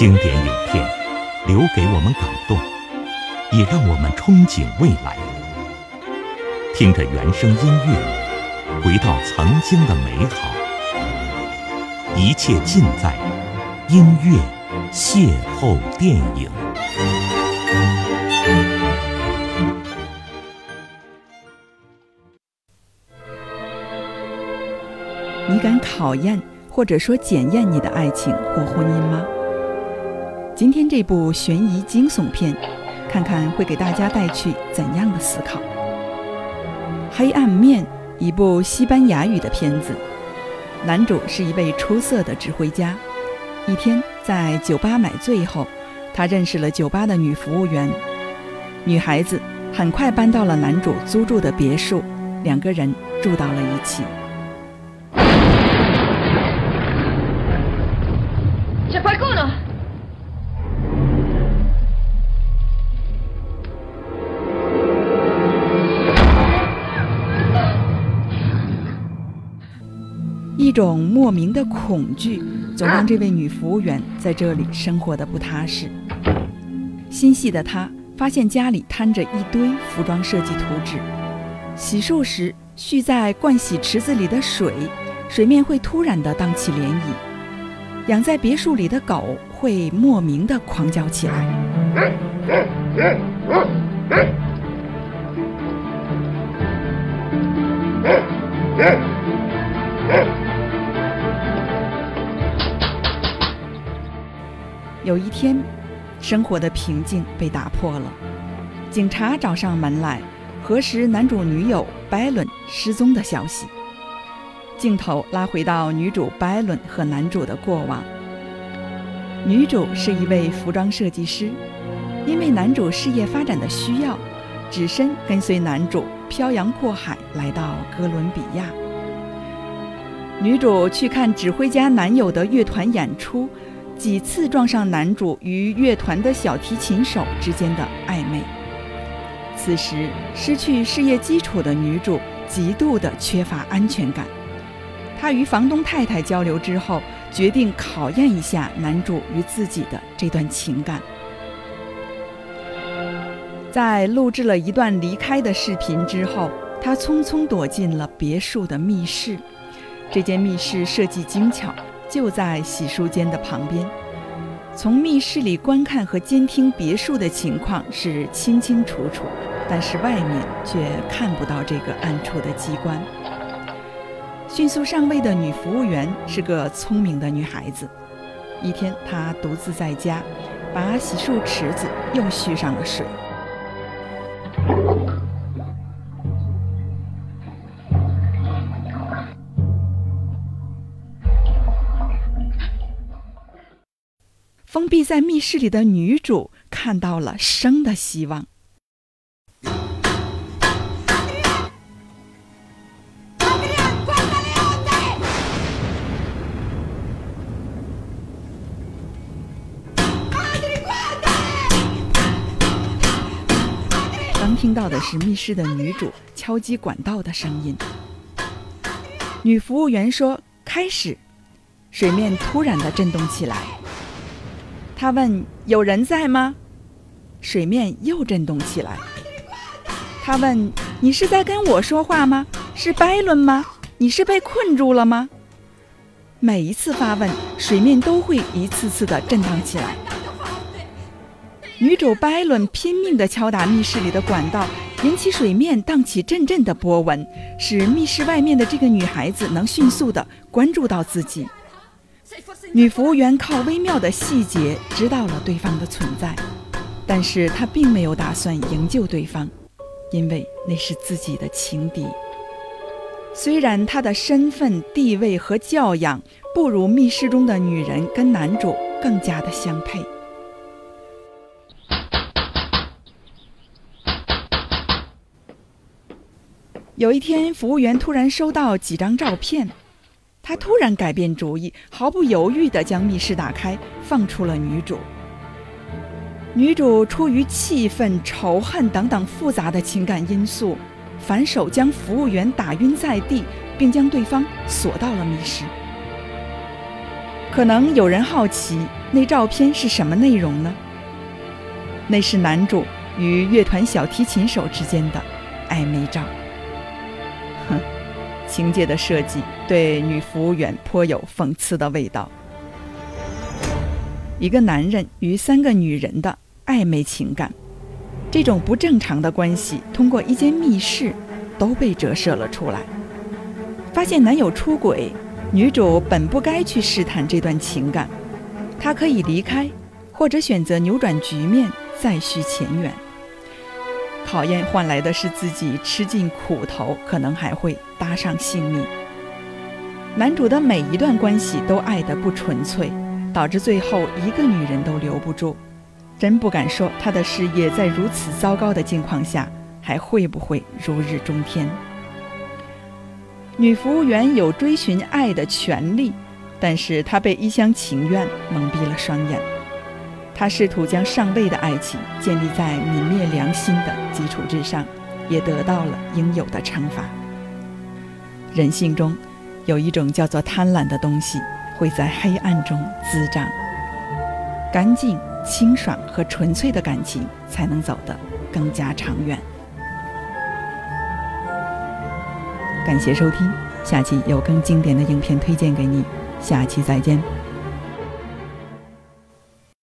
经典影片留给我们感动，也让我们憧憬未来。听着原声音乐，回到曾经的美好。一切尽在音乐邂逅电影。你敢考验或者说检验你的爱情或婚姻吗？今天这部悬疑惊悚片，看看会给大家带去怎样的思考？《黑暗面》一部西班牙语的片子，男主是一位出色的指挥家。一天在酒吧买醉后，他认识了酒吧的女服务员。女孩子很快搬到了男主租住的别墅，两个人住到了一起。一种莫名的恐惧，总让这位女服务员在这里生活的不踏实。心细的她发现家里摊着一堆服装设计图纸，洗漱时蓄在盥洗池子里的水，水面会突然的荡起涟漪；养在别墅里的狗会莫名的狂叫起来。有一天，生活的平静被打破了。警察找上门来，核实男主女友拜伦失踪的消息。镜头拉回到女主拜伦和男主的过往。女主是一位服装设计师，因为男主事业发展的需要，只身跟随男主漂洋过海来到哥伦比亚。女主去看指挥家男友的乐团演出。几次撞上男主与乐团的小提琴手之间的暧昧。此时失去事业基础的女主极度的缺乏安全感。她与房东太太交流之后，决定考验一下男主与自己的这段情感。在录制了一段离开的视频之后，她匆匆躲进了别墅的密室。这间密室设计精巧。就在洗漱间的旁边，从密室里观看和监听别墅的情况是清清楚楚，但是外面却看不到这个暗处的机关。迅速上位的女服务员是个聪明的女孩子。一天，她独自在家，把洗漱池子又续上了水。封闭在密室里的女主看到了生的希望。刚听到的是密室的女主敲击管道的声音。女服务员说：“开始。”水面突然的震动起来。他问：“有人在吗？”水面又震动起来。他问：“你是在跟我说话吗？是拜伦吗？你是被困住了吗？”每一次发问，水面都会一次次的震荡起来。女主拜伦拼命地敲打密室里的管道，引起水面荡起阵阵的波纹，使密室外面的这个女孩子能迅速地关注到自己。女服务员靠微妙的细节知道了对方的存在，但是她并没有打算营救对方，因为那是自己的情敌。虽然她的身份地位和教养不如密室中的女人跟男主更加的相配。有一天，服务员突然收到几张照片。他突然改变主意，毫不犹豫地将密室打开，放出了女主。女主出于气愤、仇恨等等复杂的情感因素，反手将服务员打晕在地，并将对方锁到了密室。可能有人好奇，那照片是什么内容呢？那是男主与乐团小提琴手之间的暧昧照。情节的设计对女服务员颇有讽刺的味道。一个男人与三个女人的暧昧情感，这种不正常的关系，通过一间密室都被折射了出来。发现男友出轨，女主本不该去试探这段情感，她可以离开，或者选择扭转局面，再续前缘。考验换来的是自己吃尽苦头，可能还会搭上性命。男主的每一段关系都爱得不纯粹。导致最后一个女人都留不住，真不敢说他的事业在如此糟糕的境况下还会不会如日中天。女服务员有追寻爱的权利，但是她被一厢情愿蒙蔽了双眼。他试图将上位的爱情建立在泯灭良心的基础之上，也得到了应有的惩罚。人性中有一种叫做贪婪的东西。会在黑暗中滋长，干净、清爽和纯粹的感情才能走得更加长远。感谢收听，下期有更经典的影片推荐给你，下期再见。